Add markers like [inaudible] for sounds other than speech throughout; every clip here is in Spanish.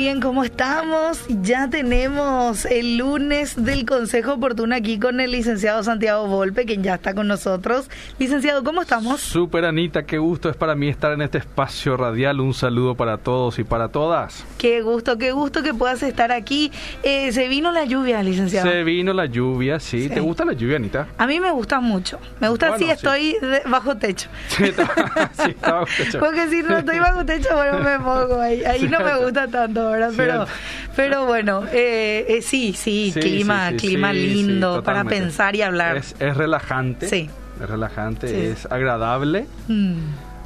bien, ¿cómo estamos? Ya tenemos el lunes del Consejo Oportuno aquí con el licenciado Santiago Volpe, quien ya está con nosotros. Licenciado, ¿cómo estamos? Súper Anita, qué gusto es para mí estar en este espacio radial. Un saludo para todos y para todas. Qué gusto, qué gusto que puedas estar aquí. Eh, se vino la lluvia, licenciado. Se vino la lluvia, sí. ¿Te gusta la lluvia, Anita? A mí me gusta mucho. Me gusta si estoy bajo techo. [laughs] [laughs] Sí, está, bajo techo. [laughs] Porque si no estoy bajo techo, bueno, me pongo ahí. Ahí no me gusta tanto, ¿verdad? Pero, pero bueno, eh, eh, sí, sí, clima, clima lindo para pensar y hablar. Es, relajante. Sí. Es relajante, es agradable. Mm.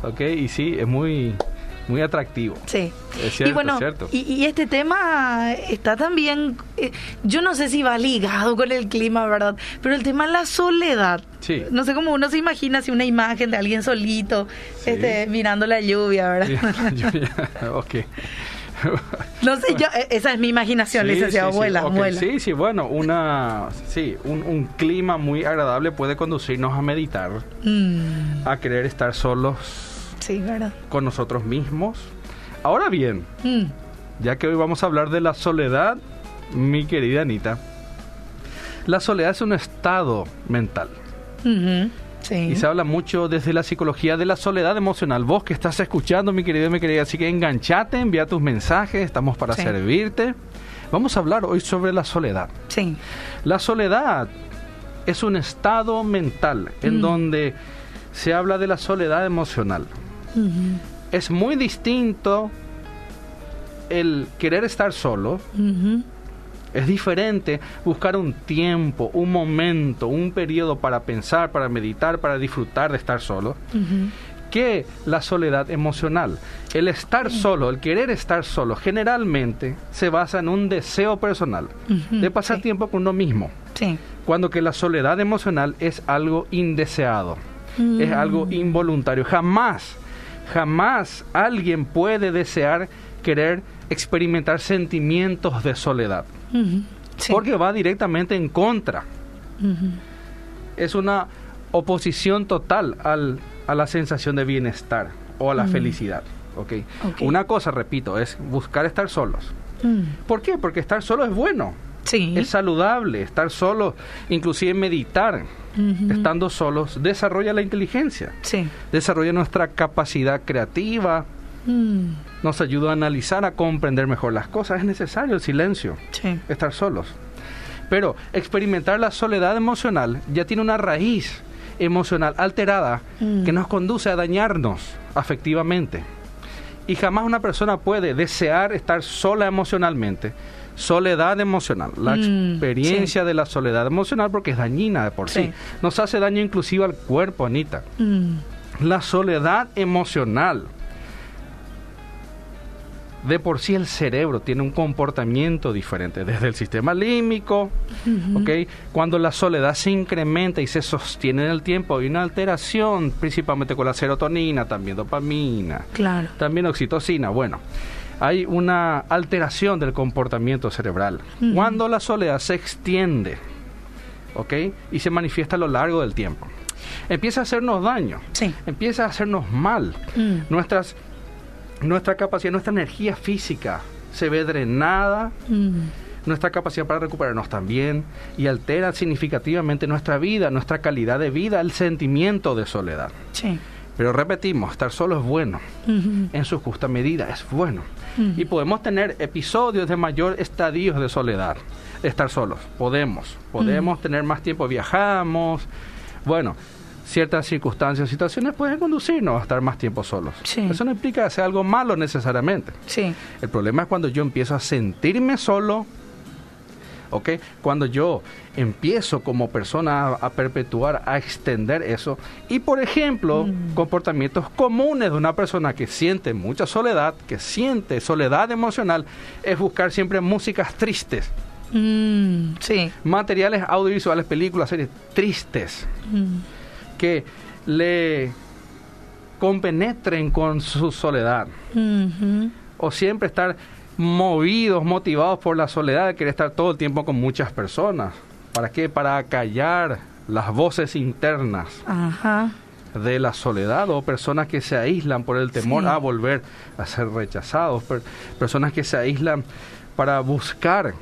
Ok, y sí, es muy muy atractivo. Sí. Es cierto, y bueno, Y, este tema está también, eh, yo no sé si va ligado con el clima, ¿verdad? Pero el tema es la soledad. Sí. No sé cómo uno se imagina si una imagen de alguien solito este, mirando la lluvia, ¿verdad? La [laughs] lluvia. [laughs] ok. No sé, yo, e, esa es mi imaginación, licenciado. Sí, Sí, sí, bueno, una, sí, un, clima muy agradable puede conducirnos a meditar, mm. a querer estar solos sí, ¿verdad? con nosotros mismos. Ahora bien, mm. ya que hoy vamos a hablar de la soledad, mi querida Anita, la soledad es un estado mental. Y se habla mucho desde la psicología de la soledad emocional. Vos que estás escuchando, mi querido y mi querida, así que enganchate, envía tus mensajes, estamos para servirte. Vamos a hablar hoy sobre la soledad. Sí. La soledad es un estado mental en mm. donde se habla de la soledad emocional. Es muy distinto el querer estar solo es diferente buscar un tiempo, un momento, un periodo para pensar, para meditar, para disfrutar de estar solo, que la soledad emocional. El estar solo, el querer estar solo, generalmente se basa en un deseo personal de pasar tiempo con uno mismo. Cuando que la soledad emocional es algo indeseado, es algo mm. involuntario. Jamás, jamás alguien puede desear querer experimentar sentimientos de soledad. Porque va directamente en contra. Es una oposición total al, a la sensación de bienestar o a la felicidad. ¿okay? Una cosa, repito, es buscar estar solos. ¿Por qué? Porque estar solo es bueno. Es saludable. Estar solo, inclusive meditar, estando solos, desarrolla la inteligencia. Desarrolla nuestra capacidad creativa, Mm. Nos ayuda a analizar, a comprender mejor las cosas. Es necesario el silencio, estar solos. Pero experimentar la soledad emocional ya tiene una raíz emocional alterada que mm. nos conduce a dañarnos afectivamente. Y jamás una persona puede desear estar sola emocionalmente. Soledad emocional, la mm, experiencia de la soledad emocional porque es dañina de por sí. Nos hace daño inclusive al cuerpo, Anita. La soledad emocional de por sí el cerebro tiene un comportamiento diferente, desde el sistema límbico, Cuando la soledad se incrementa y se sostiene en el tiempo, hay una alteración, principalmente con la serotonina, también dopamina, claro. también oxitocina, bueno, hay una alteración del comportamiento cerebral. Cuando la soledad se extiende, ¿ok? Y se manifiesta a lo largo del tiempo. Empieza a hacernos daño, empieza a hacernos mal. Mm. Nuestras nuestra capacidad, nuestra energía física se ve drenada, mm. nuestra capacidad para recuperarnos también, y altera significativamente nuestra vida, nuestra calidad de vida, el sentimiento de soledad. Sí. Pero repetimos, estar solo es bueno, en su justa medida es bueno. Y podemos tener episodios de mayor estadio de soledad, estar solos, podemos, podemos tener más tiempo, viajamos, bueno, ciertas circunstancias, situaciones pueden conducirnos a estar más tiempo solos. Eso no implica hacer algo malo necesariamente. Sí. El problema es cuando yo empiezo a sentirme solo, ¿ok? Cuando yo empiezo como persona a, perpetuar, a extender eso. Y por ejemplo, mm. comportamientos comunes de una persona que siente mucha soledad, que siente soledad emocional, es buscar siempre músicas tristes. Mm, sí. Materiales audiovisuales, películas, series tristes. Mm que le compenetren con su soledad. O siempre estar movidos, motivados por la soledad de querer estar todo el tiempo con muchas personas. ¿Para qué? Para callar las voces internas. de la soledad o personas que se aíslan por el temor a volver a ser rechazados, personas que se aíslan para buscar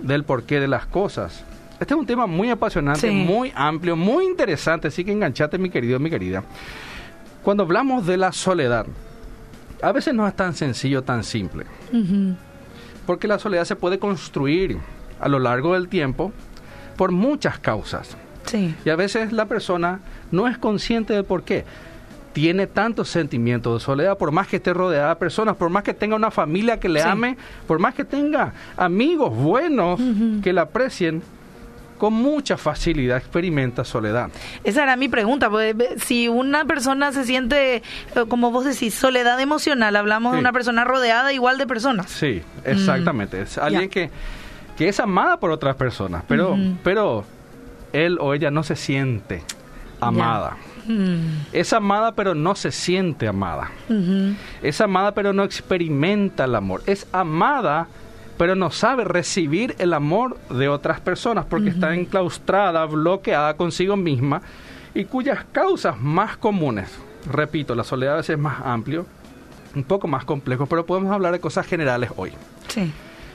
del porqué de las cosas. Este es un tema muy apasionante, muy amplio, muy interesante, así que enganchate mi querido, mi querida. Cuando hablamos de la soledad, a veces no es tan sencillo, tan simple. Porque la soledad se puede construir a lo largo del tiempo por muchas causas. Y a veces la persona no es consciente de por qué tiene tantos sentimientos de soledad, por más que esté rodeada de personas, por más que tenga una familia que le ame, por más que tenga amigos buenos que la aprecien, con mucha facilidad experimenta soledad. Esa era mi pregunta, pues, si una persona se siente, eh, como vos decís, soledad emocional, hablamos de una persona rodeada igual de personas. Sí, exactamente, es alguien que, que es amada por otras personas, pero, pero él o ella no se siente amada. Mm. Es amada pero no se siente amada. Es amada pero no experimenta el amor. Es amada pero no sabe recibir el amor de otras personas porque está enclaustrada, bloqueada consigo misma y cuyas causas más comunes, repito, la soledad a veces es más amplio, un poco más complejo, pero podemos hablar de cosas generales hoy.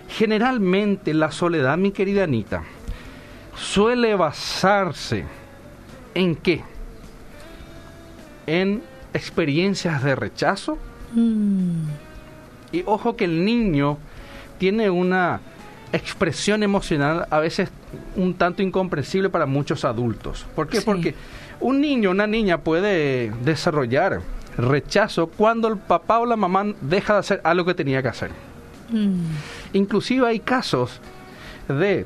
Generalmente la soledad, mi querida Anita, suele basarse en qué? En experiencias de rechazo. Mm. Y ojo que el niño tiene una expresión emocional a veces un tanto incomprensible para muchos adultos. ¿Por qué? Porque un niño, una niña puede desarrollar rechazo cuando el papá o la mamá deja de hacer algo que tenía que hacer. Mm. Inclusive hay casos de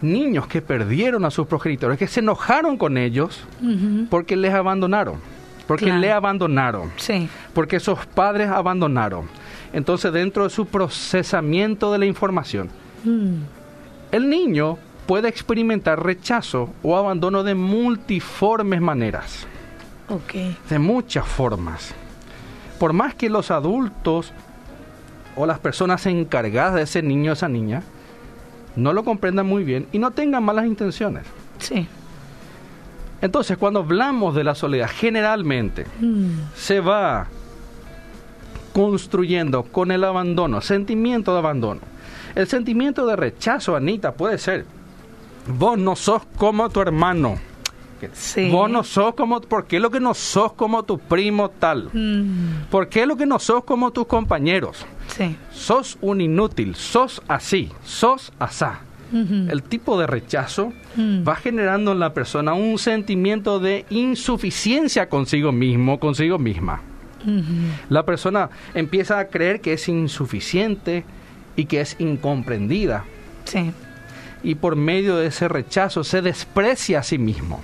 niños que perdieron a sus progenitores, que se enojaron con ellos porque les abandonaron, porque le abandonaron, porque esos padres abandonaron. Entonces, dentro de su procesamiento de la información, mm. el niño puede experimentar rechazo o abandono de multiformes maneras. De muchas formas. Por más que los adultos o las personas encargadas de ese niño o esa niña no lo comprendan muy bien y no tengan malas intenciones. Sí. Entonces, cuando hablamos de la soledad, generalmente mm. se va construyendo con el abandono, sentimiento de abandono. El sentimiento de rechazo, Anita, puede ser, vos no sos como tu hermano. Vos no sos como, ¿por qué lo que no sos como tu primo tal? Mm. ¿Por qué lo que no sos como tus compañeros? Sí. Sos un inútil, sos así, sos asá. El tipo de rechazo mm. va generando en la persona un sentimiento de insuficiencia consigo mismo, consigo misma. La persona empieza a creer que es insuficiente y que es incomprendida. Sí. Y por medio de ese rechazo se desprecia a sí mismo.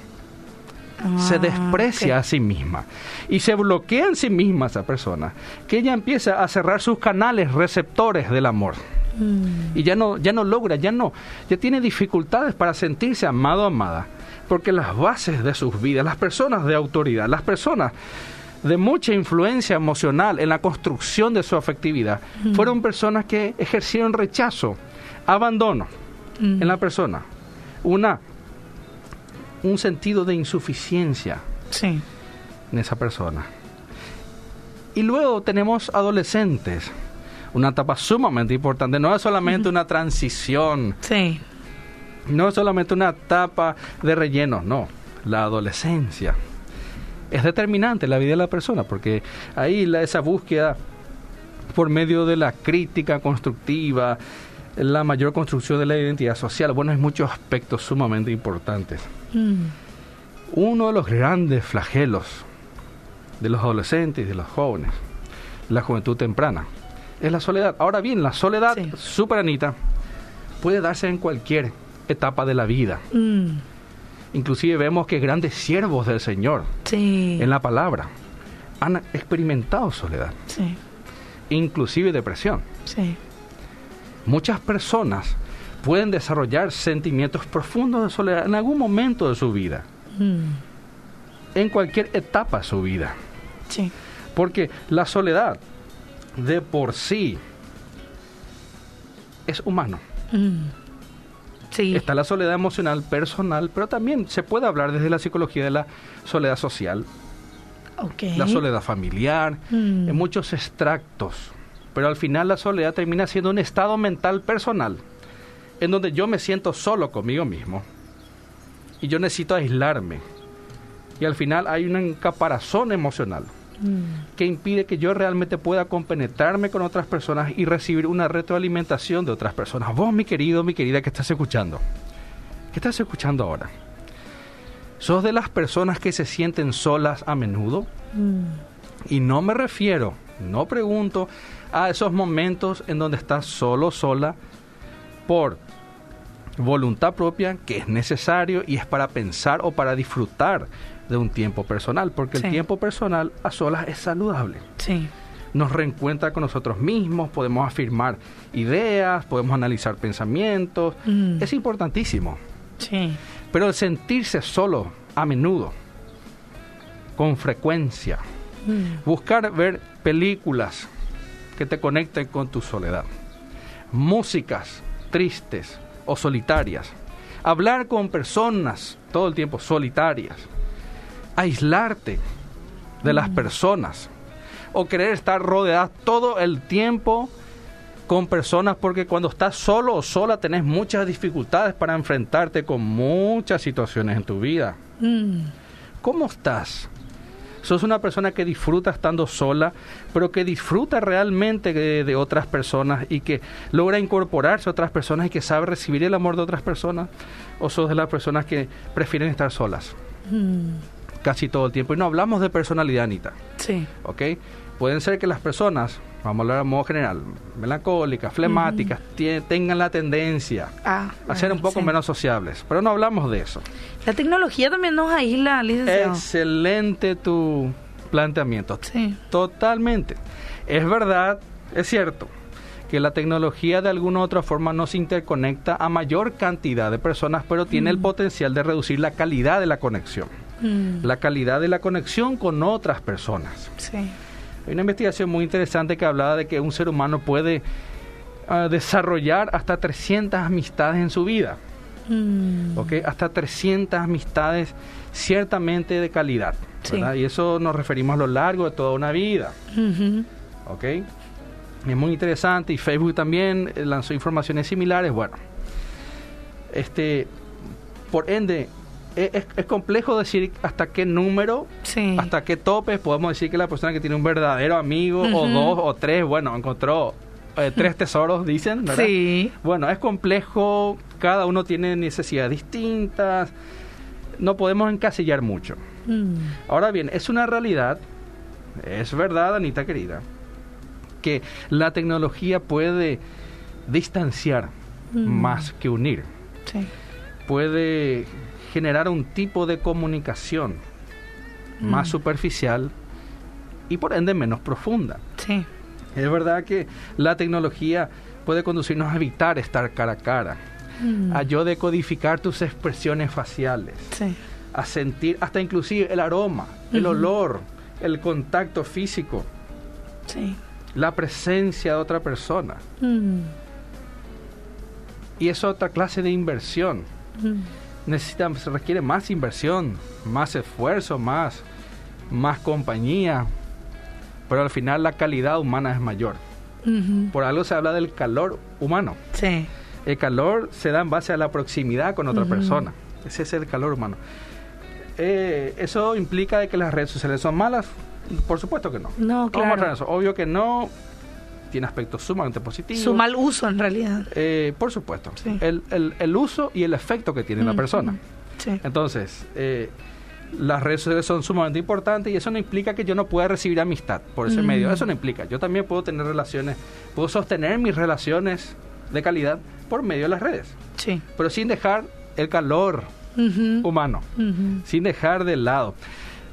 se ah, desprecia a sí misma y se bloquea en sí misma esa persona, que ella empieza a cerrar sus canales receptores del amor. Mm. Y ya no, ya no logra, ya no, ya tiene dificultades para sentirse amado o amada, porque las bases de sus vidas, las personas de autoridad, las personas de mucha influencia emocional en la construcción de su afectividad, fueron personas que ejercieron rechazo, abandono en la persona, una un sentido de insuficiencia en esa persona. Y luego tenemos adolescentes, una etapa sumamente importante, no es solamente una transición, no es solamente una etapa de relleno, no, la adolescencia es determinante la vida de la persona, porque ahí la, esa búsqueda por medio de la crítica constructiva, la mayor construcción de la identidad social, bueno, hay muchos aspectos sumamente importantes. Mm. Uno de los grandes flagelos de los adolescentes y de los jóvenes, la juventud temprana, es la soledad. Ahora bien, la soledad, superanita, puede darse en cualquier etapa de la vida. Mm. Inclusive vemos que grandes siervos del Señor en la palabra han experimentado soledad. Inclusive depresión. Muchas personas pueden desarrollar sentimientos profundos de soledad en algún momento de su vida. Mm. En cualquier etapa de su vida. Porque la soledad de por sí es humano. Mm. Está la soledad emocional personal, pero también se puede hablar desde la psicología de la soledad social. la soledad familiar, mm. en muchos extractos. Pero al final la soledad termina siendo un estado mental personal, en donde yo me siento solo conmigo mismo y yo necesito aislarme. Y al final hay un caparazón emocional mm. que impide que yo realmente pueda compenetrarme con otras personas y recibir una retroalimentación de otras personas. Vos, mi querido, mi querida, que estás escuchando, ¿qué estás escuchando ahora? ¿Sos de las personas que se sienten solas a menudo? Mm. Y no me refiero, no pregunto a esos momentos en donde estás solo, sola, por voluntad propia, que es necesario y es para pensar o para disfrutar de un tiempo personal, porque el tiempo personal a solas es saludable. Sí. Nos reencuentra con nosotros mismos, podemos afirmar ideas, podemos analizar pensamientos, mm. es importantísimo. Sí. Pero el sentirse solo a menudo, con frecuencia, mm. buscar ver películas que te conecten con tu soledad, músicas tristes o solitarias, hablar con personas todo el tiempo solitarias, aislarte de las mm. personas o querer estar rodeada todo el tiempo con personas porque cuando estás solo o sola tenés muchas dificultades para enfrentarte con muchas situaciones en tu vida. Mm. ¿Cómo estás? ¿Sos una persona que disfruta estando sola, pero que disfruta realmente de, otras personas y que logra incorporarse a otras personas y que sabe recibir el amor de otras personas? ¿O sos de las personas que prefieren estar solas? Mm. Casi todo el tiempo. Y no hablamos de personalidad, Anita. Sí. ¿Ok? Pueden ser que las personas vamos a hablar de modo general, melancólicas, flemáticas, tengan la tendencia ah, a ser un poco menos sociables. Pero no hablamos de eso. La tecnología también nos aísla, licenciado. Excelente tu planteamiento. Sí. Totalmente. Es verdad, es cierto, que la tecnología de alguna u otra forma nos interconecta a mayor cantidad de personas, pero tiene el mm. potencial de reducir la calidad de la conexión. Mm. La calidad de la conexión con otras personas. Sí. Hay una investigación muy interesante que hablaba de que un ser humano puede ah, desarrollar hasta 300 amistades en su vida. Mm. Hasta 300 amistades ciertamente de calidad. Y eso nos referimos a lo largo de toda una vida. Es muy interesante y Facebook también eh, lanzó informaciones similares. Bueno, este, por ende, es, complejo decir hasta qué número, hasta qué tope podemos decir que la persona que tiene un verdadero amigo, o dos, o tres, bueno, encontró eh, tres tesoros, dicen, ¿verdad? Sí. Bueno, es complejo, cada uno tiene necesidades distintas, no podemos encasillar mucho. Mm. Ahora bien, es una realidad, es verdad, Anita querida, que la tecnología puede distanciar mm. más que unir. Sí. Puede generar un tipo de comunicación más mm. superficial y por ende menos profunda. Sí. Es verdad que la tecnología puede conducirnos a evitar estar cara a cara, mm. a yo decodificar tus expresiones faciales, a sentir hasta inclusive el aroma, el olor, el contacto físico, la presencia de otra persona. Mm. Y es otra clase de inversión necesita, se requiere más inversión, más esfuerzo, más, más compañía, pero al final la calidad humana es mayor. Por algo se habla del calor humano. Sí. El calor se da en base a la proximidad con otra persona. Ese es el calor humano. Eh, ¿Eso implica de que las redes sociales son malas? Por supuesto que no. No, claro. Obvio que no tiene aspectos sumamente positivos. Su mal uso en realidad. Eh, por supuesto. El, el, uso y el efecto que tiene la persona. Sí. Entonces, eh, las redes sociales son sumamente importantes y eso no implica que yo no pueda recibir amistad por ese medio. Eso no implica. Yo también puedo tener relaciones, puedo sostener mis relaciones de calidad por medio de las redes. Sí. Pero sin dejar el calor humano, sin dejar de lado.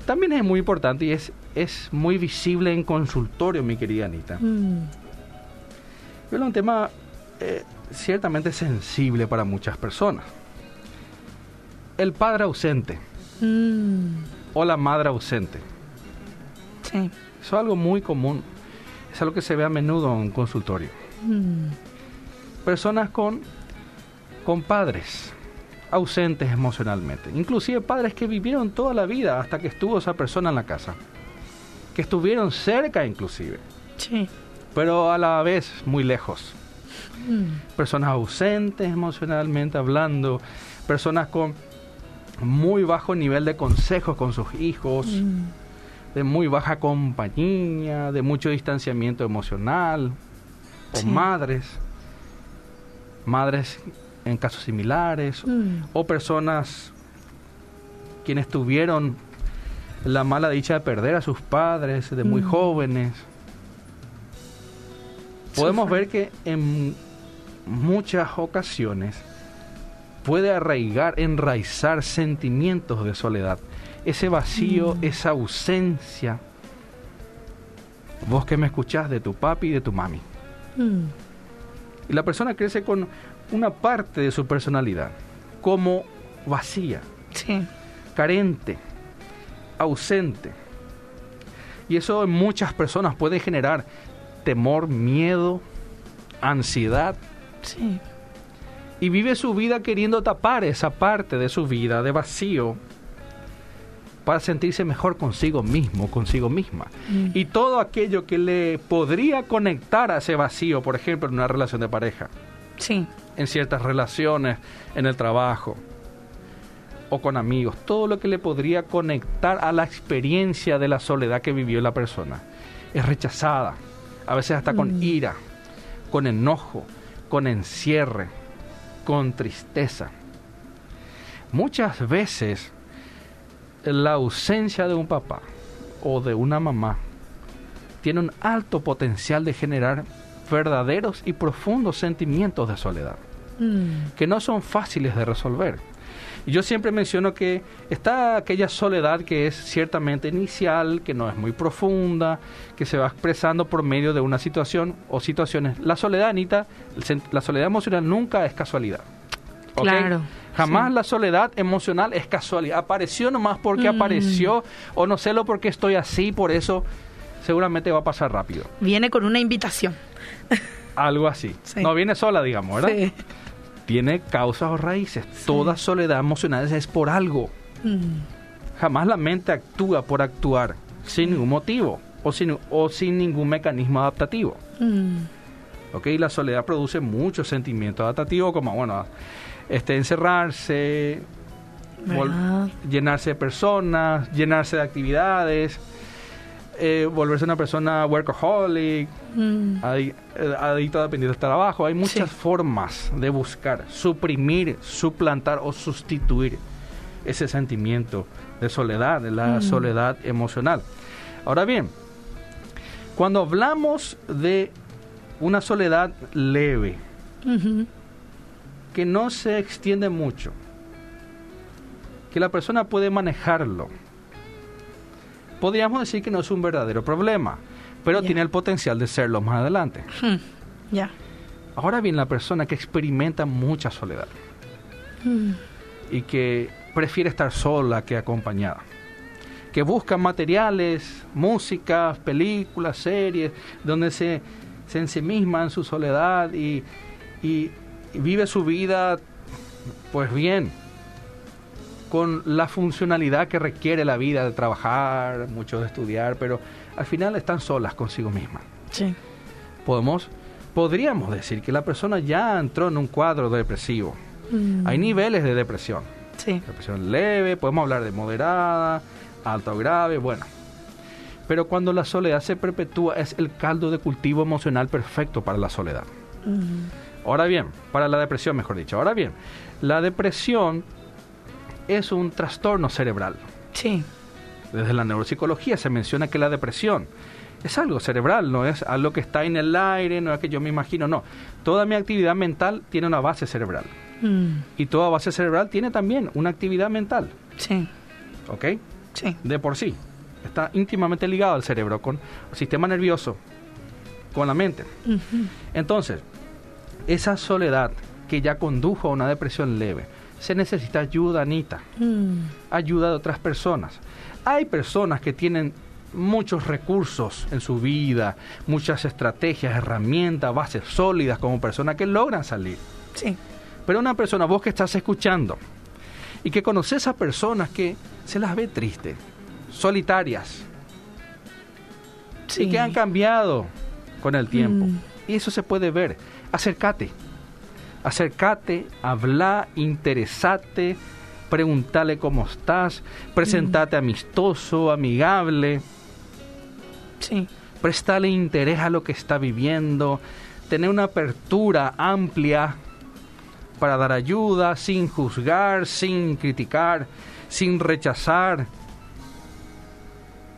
También es muy importante y es, es muy visible en consultorio, mi querida Anita. Mm. Es un tema eh, ciertamente sensible para muchas personas. El padre ausente mm. o la madre ausente. Sí. Eso es algo muy común. Es algo que se ve a menudo en consultorio. Mm. Personas con, con padres ausentes emocionalmente. Inclusive padres que vivieron toda la vida hasta que estuvo esa persona en la casa. que estuvieron cerca inclusive. Sí. Pero a la vez muy lejos. Mm. Personas ausentes emocionalmente hablando, personas con muy bajo nivel de consejos con sus hijos, mm. de muy baja compañía, de mucho distanciamiento emocional, o madres, madres en casos similares, mm. o personas quienes tuvieron la mala dicha de perder a sus padres de muy mm. jóvenes. Podemos ver que en muchas ocasiones puede arraigar, enraizar sentimientos de soledad. Ese vacío, mm. esa ausencia. Vos que me escuchás de tu papi y de tu mami. Mm. Y la persona crece con una parte de su personalidad como vacía, carente, ausente. Y eso en muchas personas puede generar temor, miedo, ansiedad. Sí y vive su vida queriendo tapar esa parte de su vida de vacío para sentirse mejor consigo mismo, consigo misma. Mm. Y todo aquello que le podría conectar a ese vacío, por ejemplo, en una relación de pareja. Sí. En ciertas relaciones, en el trabajo o con amigos, todo lo que le podría conectar a la experiencia de la soledad que vivió la persona. Es rechazada, a veces hasta con mm. ira, con enojo, con encierre con tristeza. Muchas veces la ausencia de un papá o de una mamá tiene un alto potencial de generar verdaderos y profundos sentimientos de soledad, mm. que no son fáciles de resolver. Yo siempre menciono que está aquella soledad que es ciertamente inicial, que no es muy profunda, que se va expresando por medio de una situación o situaciones. La soledad, Anita, la soledad emocional nunca es casualidad. Claro. Jamás la soledad emocional es casualidad. Apareció nomás porque mm. apareció, o no sé lo porque estoy así, por eso seguramente va a pasar rápido. Viene con una invitación. Algo así. [laughs] No viene sola, digamos, ¿verdad? Sí. Tiene causas o raíces. Toda soledad emocional es por algo. Mm. Jamás la mente actúa por actuar, sin ningún motivo o sin, o sin ningún mecanismo adaptativo. Mm. ¿Ok? La soledad produce muchos sentimientos adaptativos, como, bueno, este, encerrarse, llenarse de personas, llenarse de actividades, eh, volverse una persona workaholic, mm. Eh, adicto a dependiente del trabajo. Hay muchas formas de buscar, suprimir, suplantar o sustituir ese sentimiento de soledad, de la mm. soledad emocional. Ahora bien, cuando hablamos de una soledad leve, que no se extiende mucho, que la persona puede manejarlo. Podríamos decir que no es un verdadero problema, pero tiene el potencial de serlo más adelante. Hmm. Ya. Ahora bien, la persona que experimenta mucha soledad hmm. y que prefiere estar sola que acompañada, que busca materiales, música, películas, series, donde se, se ensimisma en su soledad y, y vive su vida pues bien, con la funcionalidad que requiere la vida de trabajar, mucho de estudiar, pero al final están solas consigo mismas. Sí. Podemos, podríamos decir que la persona ya entró en un cuadro depresivo. Mm. Hay niveles de depresión. Sí. Depresión leve, podemos hablar de moderada, alta o grave, bueno. Pero cuando la soledad se perpetúa es el caldo de cultivo emocional perfecto para la soledad. Mm. Ahora bien, para la depresión, mejor dicho. Ahora bien, la depresión es un trastorno cerebral. Sí. Desde la neuropsicología se menciona que la depresión es algo cerebral, no es algo que está en el aire, no es que yo me imagino, no. Toda mi actividad mental tiene una base cerebral. Mm. Y toda base cerebral tiene también una actividad mental. Sí. ¿Ok? Sí. De por sí. Está íntimamente ligado al cerebro, con el sistema nervioso, con la mente. Entonces, esa soledad que ya condujo a una depresión leve, se necesita ayuda, Anita. Mm. Ayuda de otras personas. Hay personas que tienen muchos recursos en su vida, muchas estrategias, herramientas, bases sólidas como personas que logran salir. Sí. Pero una persona, vos que estás escuchando y que conoces a personas que se las ve tristes, solitarias, y que han cambiado con el tiempo. Mm. Y eso se puede ver. Acércate. Acércate, habla, interesate, preguntale cómo estás, presentate mm. amistoso, amigable. Sí. Prestale interés a lo que está viviendo, tener una apertura amplia para dar ayuda, sin juzgar, sin criticar, sin rechazar.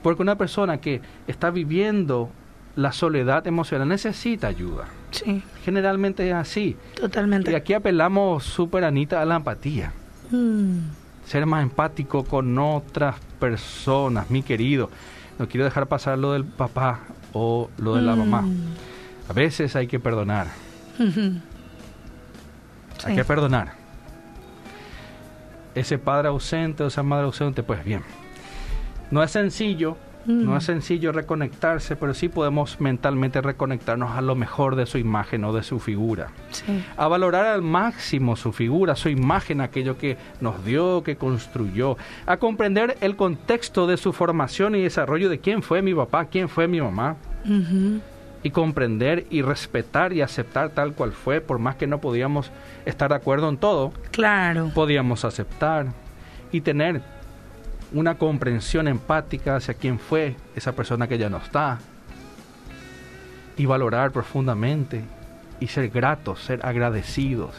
Porque una persona que está viviendo la soledad emocional necesita ayuda. Sí. Generalmente es así. Totalmente. Y aquí apelamos súper, Anita, a la empatía. Mm. Ser más empático con otras personas, mi querido. No quiero dejar pasar lo del papá o lo de la mamá. Mm. A veces hay que perdonar. [laughs] Hay que perdonar. Ese padre ausente o esa madre ausente, pues bien. No es sencillo, no es mm. sencillo reconectarse, pero sí podemos mentalmente reconectarnos a lo mejor de su imagen o de su figura. A valorar al máximo su figura, su imagen, aquello que nos dio, que construyó. A comprender el contexto de su formación y desarrollo de quién fue mi papá, quién fue mi mamá y comprender y respetar y aceptar tal cual fue, por más que no podíamos estar de acuerdo en todo. Claro. Podíamos aceptar y tener una comprensión empática hacia quién fue esa persona que ya no está. Y valorar profundamente y ser gratos, ser agradecidos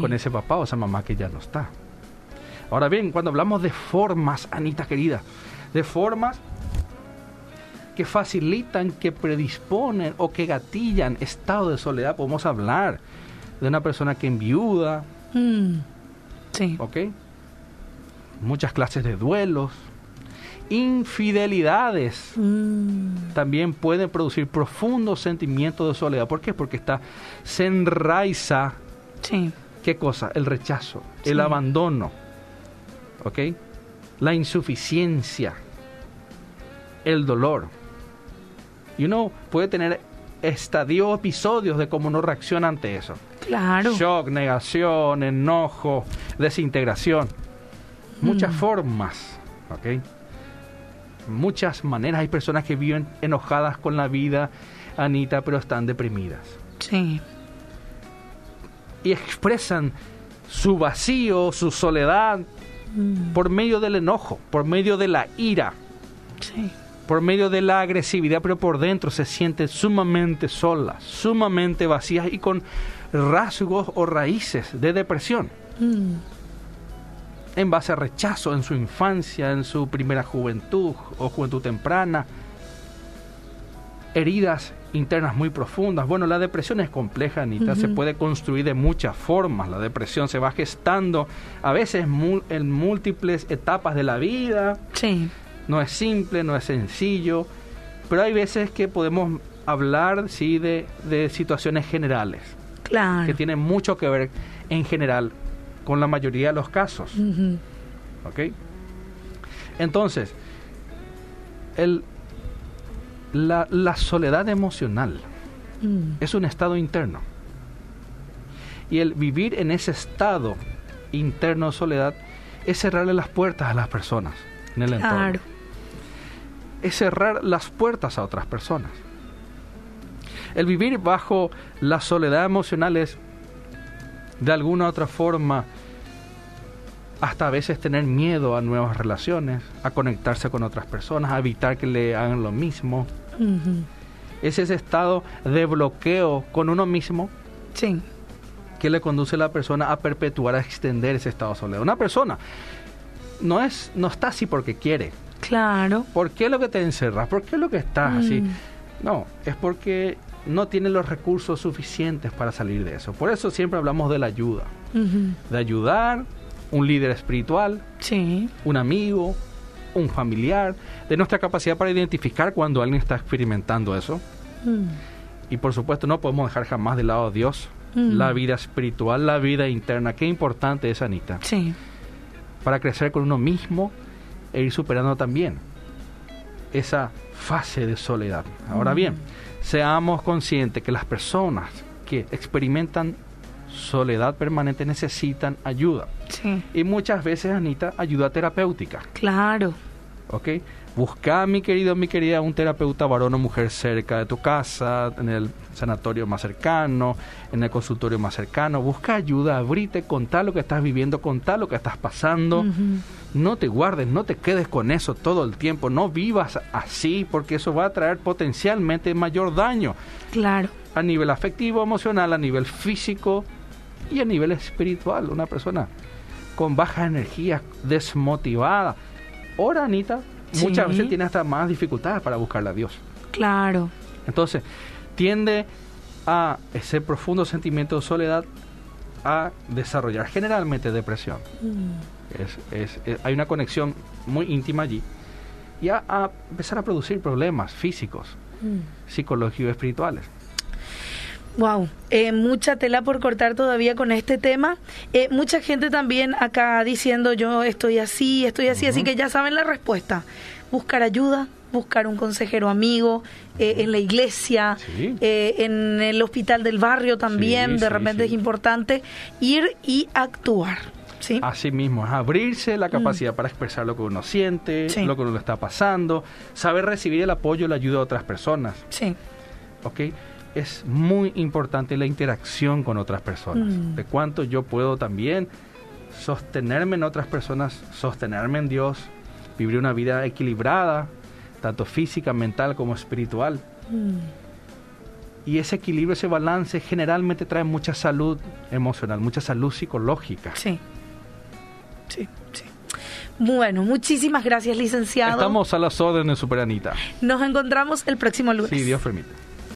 con ese papá o esa mamá que ya no está. Ahora bien, cuando hablamos de formas, Anita querida, de formas que facilitan, que predisponen o que gatillan estado de soledad. Podemos hablar de una persona que enviuda. Mm, sí. ¿Ok? Muchas clases de duelos. Infidelidades mm. también pueden producir profundos sentimientos de soledad. ¿Por qué? Porque está, se enraiza. Sí. ¿Qué cosa? El rechazo, el abandono. ¿Ok? La insuficiencia, el dolor. Y uno puede tener estadios, episodios de cómo uno reacciona ante eso. Claro. Shock, negación, enojo, desintegración. Muchas mm. formas, ¿ok? Muchas maneras. Hay personas que viven enojadas con la vida, Anita, pero están deprimidas. Sí. Y expresan su vacío, su soledad, mm. por medio del enojo, por medio de la ira. Sí por medio de la agresividad, pero por dentro se sienten sumamente solas, sumamente vacías y con rasgos o raíces de depresión. Mm. En base a rechazo en su infancia, en su primera juventud o juventud temprana, heridas internas muy profundas. Bueno, la depresión es compleja, Anita, se puede construir de muchas formas. La depresión se va gestando a veces en múltiples etapas de la vida. Sí no es simple, no es sencillo, pero hay veces que podemos hablar, sí, de, situaciones generales. Claro. Que tienen mucho que ver en general con la mayoría de los casos. ¿Ok? Entonces, el, la, soledad emocional mm. es un estado interno. Y el vivir en ese estado interno de soledad es cerrarle las puertas a las personas en el entorno es cerrar las puertas a otras personas. El vivir bajo la soledad emocional es, de alguna u otra forma, hasta a veces tener miedo a nuevas relaciones, a conectarse con otras personas, a evitar que le hagan lo mismo. Es ese estado de bloqueo con uno mismo sí. que le conduce a la persona a perpetuar, a extender ese estado de soledad. Una persona no, es, no está así porque quiere, Claro. ¿Por qué lo que te encerras? ¿Por qué lo que estás así? Mm. No, es porque no tiene los recursos suficientes para salir de eso. Por eso siempre hablamos de la ayuda. De ayudar, un líder espiritual, sí. un amigo, un familiar, de nuestra capacidad para identificar cuando alguien está experimentando eso. Mm. Y por supuesto no podemos dejar jamás de lado a Dios, mm. la vida espiritual, la vida interna. Qué importante es, Anita. Sí. Para crecer con uno mismo e ir superando también esa fase de soledad. Ahora mm. bien, seamos conscientes que las personas que experimentan soledad permanente necesitan ayuda. Sí. Y muchas veces, Anita, ayuda terapéutica. Claro. ¿Ok? Busca, mi querido, mi querida, un terapeuta varón o mujer cerca de tu casa, en el sanatorio más cercano, en el consultorio más cercano. Busca ayuda, abrite, contá lo que estás viviendo, contá lo que estás pasando. No te guardes, no te quedes con eso todo el tiempo. No vivas así porque eso va a traer potencialmente mayor daño. Claro. A nivel afectivo, emocional, a nivel físico y a nivel espiritual. Una persona con baja energía, desmotivada. Ora, Anita, muchas veces tiene hasta más dificultades para buscarle a Dios. Claro. Entonces, tiende a ese profundo sentimiento de soledad a desarrollar generalmente depresión. Mm. Es, hay una conexión muy íntima allí y a, empezar a producir problemas físicos, mm. psicológicos y espirituales. Wow, eh, mucha tela por cortar todavía con este tema. Eh, mucha gente también acá diciendo yo estoy así, estoy así, así que ya saben la respuesta. Buscar ayuda, buscar un consejero amigo, eh, en la iglesia, en el hospital del barrio también, de repente es importante ir y actuar. ¿sí? Así mismo, es abrirse la capacidad mm. para expresar lo que uno siente, lo que uno está pasando, saber recibir el apoyo y la ayuda de otras personas. Sí. ¿Ok? Es muy importante la interacción con otras personas, mm. de cuánto yo puedo también sostenerme en otras personas, sostenerme en Dios, vivir una vida equilibrada, tanto física, mental como espiritual. Mm. Y ese equilibrio, ese balance generalmente trae mucha salud emocional, mucha salud psicológica. Sí. Sí, sí. Bueno, muchísimas gracias, licenciado. Estamos a las órdenes, Superanita. Nos encontramos el próximo lunes. Sí, Dios permite.